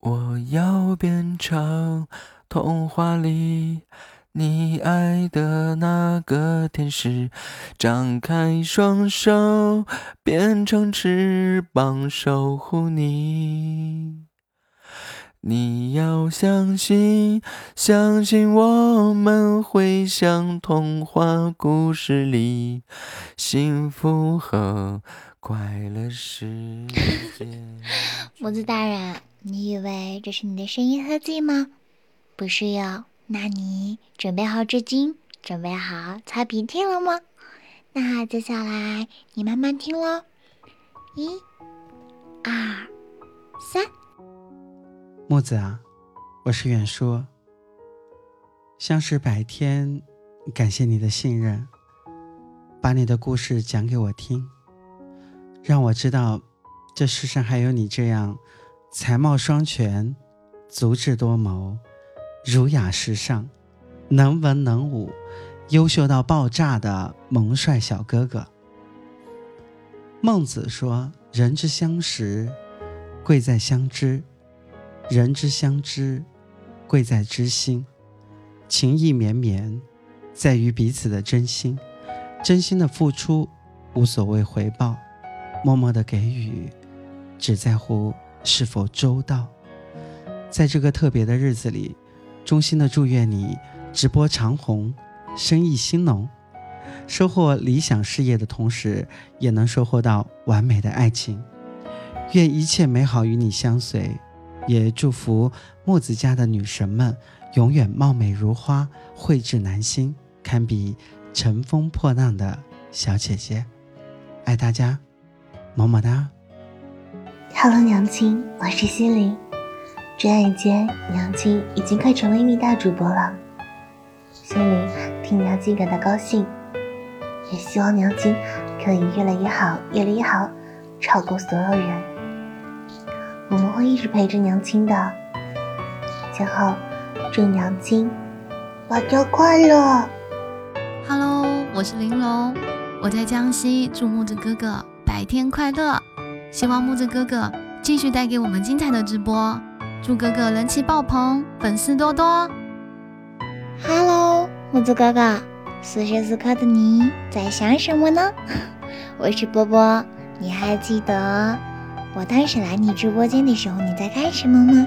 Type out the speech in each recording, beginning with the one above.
我要变成童话里你爱的那个天使，张开双手，变成翅膀守护你。你要相信，相信我们会像童话故事里，幸福和快乐世界。木子大人。你以为这是你的声音特技吗？不是哟，那你准备好纸巾，准备好擦鼻涕了吗？那接下来你慢慢听喽，一、二、三。木子啊，我是远叔。相识百天，感谢你的信任，把你的故事讲给我听，让我知道这世上还有你这样。才貌双全，足智多谋，儒雅时尚，能文能武，优秀到爆炸的萌帅小哥哥。孟子说：“人之相识，贵在相知；人之相知，贵在知心。情意绵绵，在于彼此的真心。真心的付出，无所谓回报；默默的给予，只在乎。”是否周到？在这个特别的日子里，衷心的祝愿你直播长红，生意兴隆，收获理想事业的同时，也能收获到完美的爱情。愿一切美好与你相随，也祝福木子家的女神们永远貌美如花，蕙质兰心，堪比乘风破浪的小姐姐。爱大家，么么哒。Hello，娘亲，我是心灵。转眼间，娘亲已经快成为一名大主播了。心灵替娘亲感到高兴，也希望娘亲可以越来越好，越来越好，超过所有人。我们会一直陪着娘亲的。最后，祝娘亲八条快乐。Hello，我是玲珑，我在江西，祝木子哥哥白天快乐。希望木子哥哥继续带给我们精彩的直播，祝哥哥人气爆棚，粉丝多多。Hello，木子哥哥，此时此刻的你在想什么呢？我是波波，你还记得我当时来你直播间的时候你在干什么吗？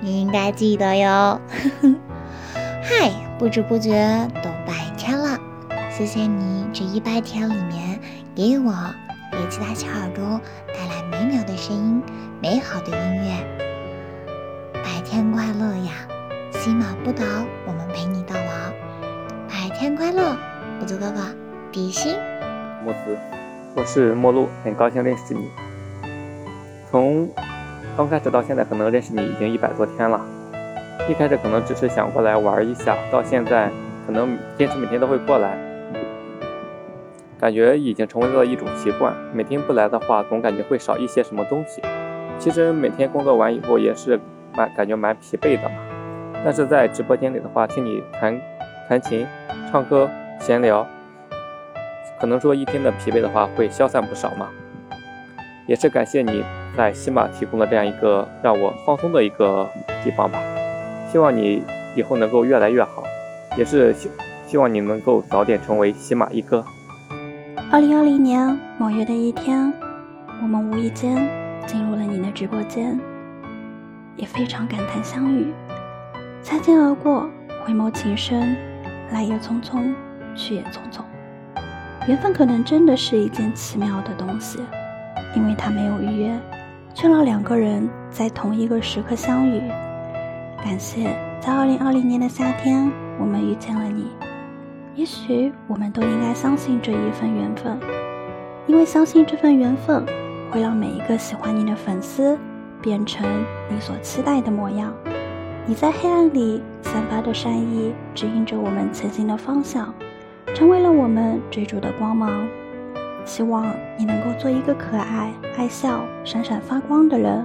你应该记得哟。嗨，不知不觉都白天了，谢谢你这一百天里面给我。给其他小耳朵带来美妙的声音，美好的音乐。白天快乐呀，喜马不倒，我们陪你到老。白天快乐，木子哥哥，比心。木子，我是陌路，很高兴认识你。从刚开始到现在，可能认识你已经一百多天了。一开始可能只是想过来玩一下，到现在可能坚持每天都会过来。感觉已经成为了一种习惯，每天不来的话，总感觉会少一些什么东西。其实每天工作完以后也是蛮感觉蛮疲惫的嘛。但是在直播间里的话，听你弹弹琴、唱歌、闲聊，可能说一天的疲惫的话会消散不少嘛。也是感谢你在喜马提供的这样一个让我放松的一个地方吧。希望你以后能够越来越好，也是希希望你能够早点成为喜马一哥。二零二零年某月的一天，我们无意间进入了你的直播间，也非常感叹相遇。擦肩而过，回眸情深，来也匆匆，去也匆匆。缘分可能真的是一件奇妙的东西，因为它没有预约，却让两个人在同一个时刻相遇。感谢在二零二零年的夏天，我们遇见了你。也许我们都应该相信这一份缘分，因为相信这份缘分会让每一个喜欢你的粉丝变成你所期待的模样。你在黑暗里散发的善意，指引着我们前行的方向，成为了我们追逐的光芒。希望你能够做一个可爱、爱笑、闪闪发光的人，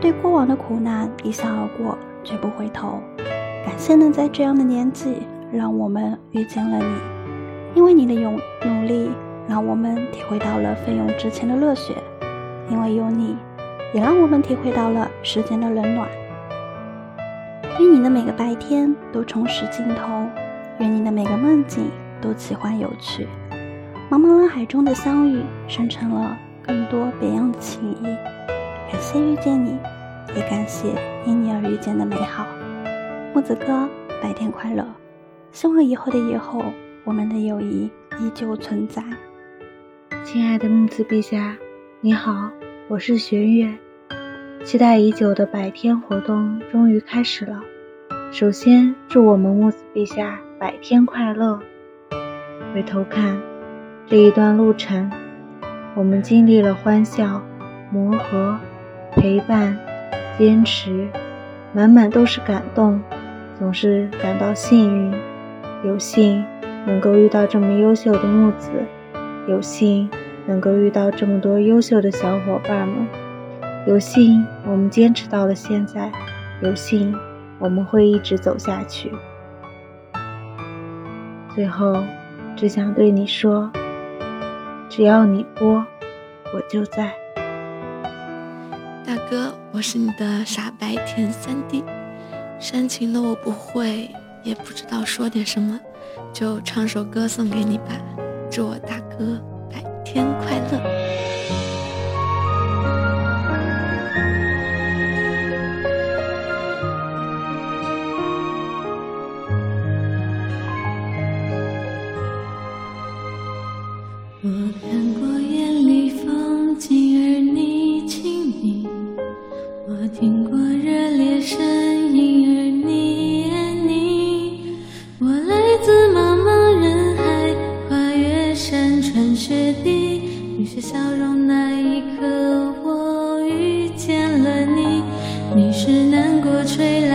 对过往的苦难一笑而过，绝不回头。感谢能在这样的年纪。让我们遇见了你，因为你的勇努力，让我们体会到了奋勇直前的热血。因为有你，也让我们体会到了时间的冷暖。愿你的每个白天都充实镜头，愿你的每个梦境都奇幻有趣。茫茫人海中的相遇，生成了更多别样的情谊。感谢遇见你，也感谢因你而遇见的美好。木子哥，白天快乐！希望以后的以后，我们的友谊依旧存在。亲爱的木子陛下，你好，我是玄月。期待已久的百天活动终于开始了。首先，祝我们木子陛下百天快乐。回头看这一段路程，我们经历了欢笑、磨合、陪伴、坚持，满满都是感动，总是感到幸运，有幸能够遇到这么优秀的木子，有幸能够遇到这么多优秀的小伙伴们。有幸我们坚持到了现在，有幸我们会一直走下去。最后，只想对你说，只要你播，我就在。大哥，我是你的傻白甜三弟，煽情的我不会，也不知道说点什么，就唱首歌送给你吧，祝我大哥百天快乐。是笑容那一刻，我遇见了你。你是难过吹来。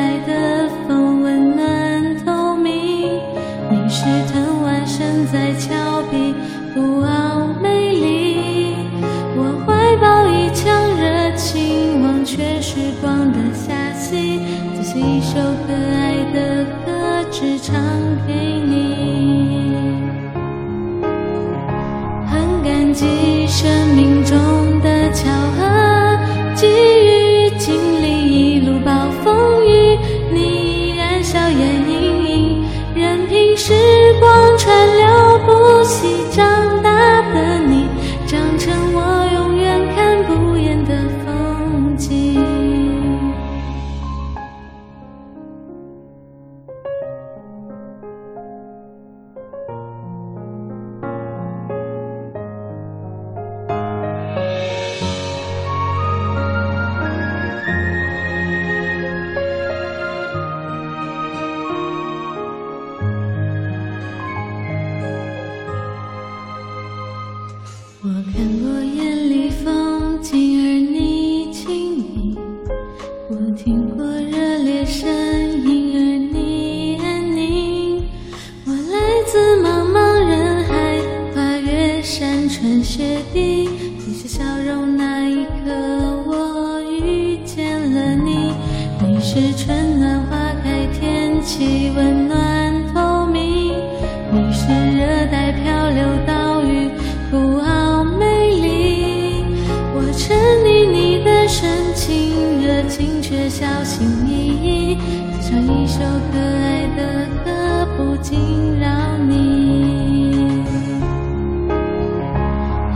小心翼翼唱一首可爱的歌不惊扰你。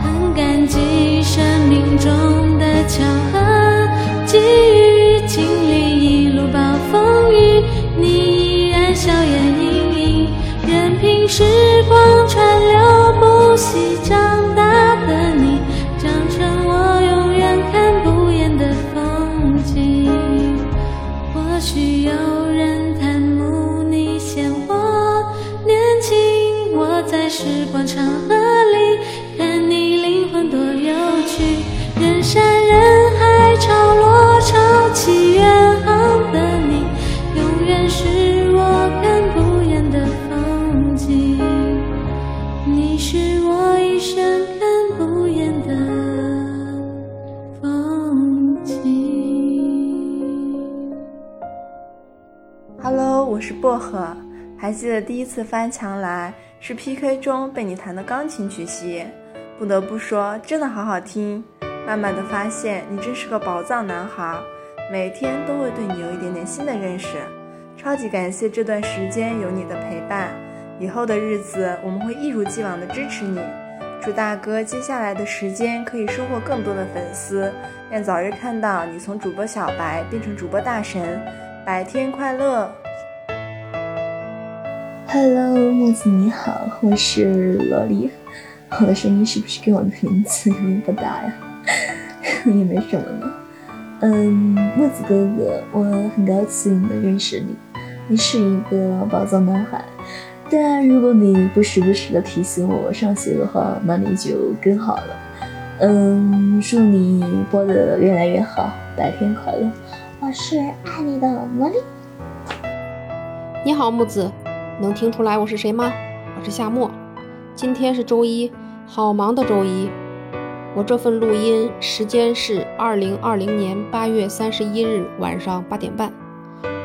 很感激生命中的巧合记忆经历一路暴风雨你依然笑颜盈盈任凭时光川流不息扬薄荷，还记得第一次翻墙来是 PK 中被你弹的钢琴曲吸引，不得不说真的好好听。慢慢的发现你真是个宝藏男孩，每天都会对你有一点点新的认识。超级感谢这段时间有你的陪伴，以后的日子我们会一如既往的支持你。祝大哥接下来的时间可以收获更多的粉丝，愿早日看到你从主播小白变成主播大神，百天快乐！Hello，木子你好，我是萝莉，我的声音是不是跟我的名字有点不搭呀？也没什么呢。嗯，木子哥哥，我很高兴的认识你，你是一个宝藏男孩。但如果你不时不时的提醒我上学的话，那你就更好了。嗯，祝你播的越来越好，白天快乐。我是爱你的萝莉。你好，木子，能听出来我是谁吗？我是夏末。今天是周一，好忙的周一。我这份录音时间是二零二零年八月三十一日晚上八点半。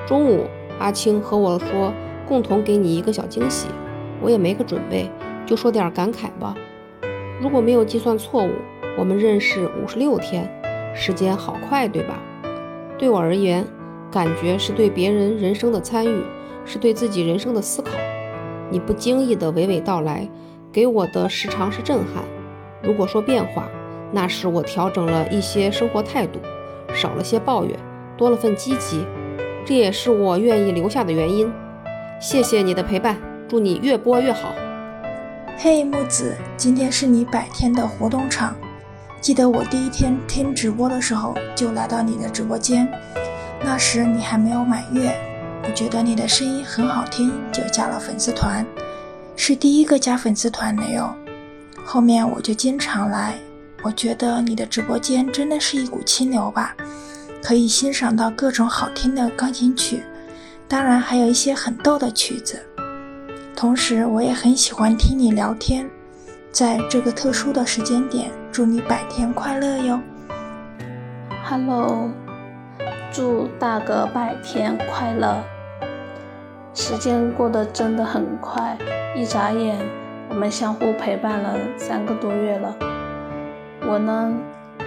中午，阿青和我说。共同给你一个小惊喜，我也没个准备，就说点感慨吧。如果没有计算错误，我们认识五十六天，时间好快，对吧？对我而言，感觉是对别人人生的参与，是对自己人生的思考。你不经意的娓娓道来，给我的时常是震撼。如果说变化，那是我调整了一些生活态度，少了些抱怨，多了份积极，这也是我愿意留下的原因。谢谢你的陪伴，祝你越播越好。嘿，木子，今天是你百天的活动场。记得我第一天听直播的时候就来到你的直播间，那时你还没有满月，觉得你的声音很好听，就加了粉丝团，是第一个加粉丝团的哟。后面我就经常来，我觉得你的直播间真的是一股清流吧，可以欣赏到各种好听的钢琴曲。当然还有一些很逗的曲子，同时我也很喜欢听你聊天。在这个特殊的时间点，祝你百天快乐哟！Hello，祝大哥百天快乐！时间过得真的很快，一眨眼，我们相互陪伴了三个多月了。我呢，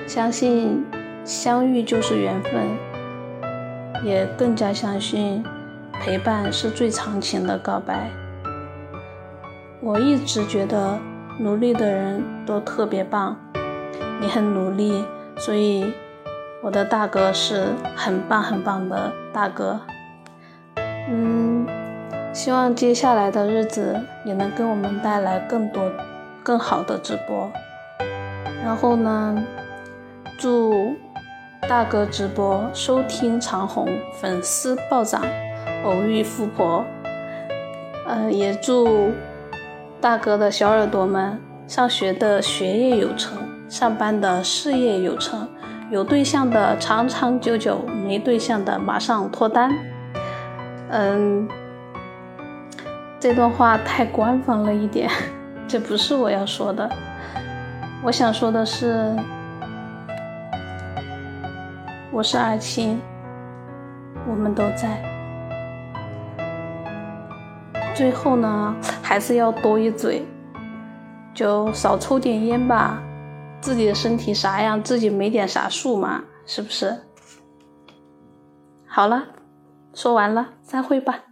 相信相遇就是缘分，也更加相信。陪伴是最长情的告白。我一直觉得努力的人都特别棒，你很努力，所以我的大哥是很棒很棒的大哥。嗯，希望接下来的日子也能给我们带来更多、更好的直播。然后呢，祝大哥直播收听长虹，粉丝暴涨。偶遇富婆，呃，也祝大哥的小耳朵们上学的学业有成，上班的事业有成，有对象的长长久久，没对象的马上脱单。嗯，这段话太官方了一点，这不是我要说的。我想说的是，我是二青，我们都在。最后呢，还是要多一嘴，就少抽点烟吧。自己的身体啥样，自己没点啥数嘛，是不是？好了，说完了，散会吧。